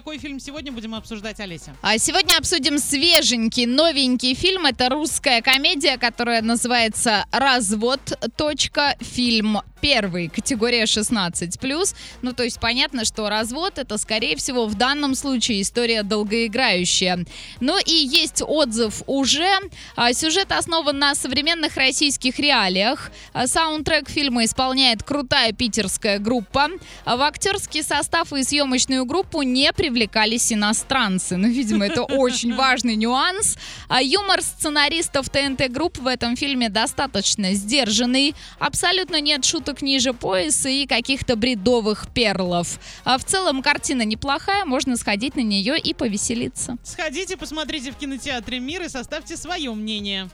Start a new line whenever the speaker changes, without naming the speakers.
какой фильм сегодня будем обсуждать, Олеся?
А сегодня обсудим свеженький, новенький фильм. Это русская комедия, которая называется «Развод. Фильм первый, категория 16+. Ну, то есть понятно, что развод это, скорее всего, в данном случае история долгоиграющая. Ну и есть отзыв уже. А, сюжет основан на современных российских реалиях. А, саундтрек фильма исполняет крутая питерская группа. А, в актерский состав и съемочную группу не привлекались иностранцы. Ну, видимо, это очень важный нюанс. Юмор сценаристов ТНТ Групп в этом фильме достаточно сдержанный. Абсолютно нет шуток ниже пояса и каких-то бредовых перлов. А в целом картина неплохая, можно сходить на нее и повеселиться.
Сходите, посмотрите в кинотеатре «Мир» и составьте свое мнение.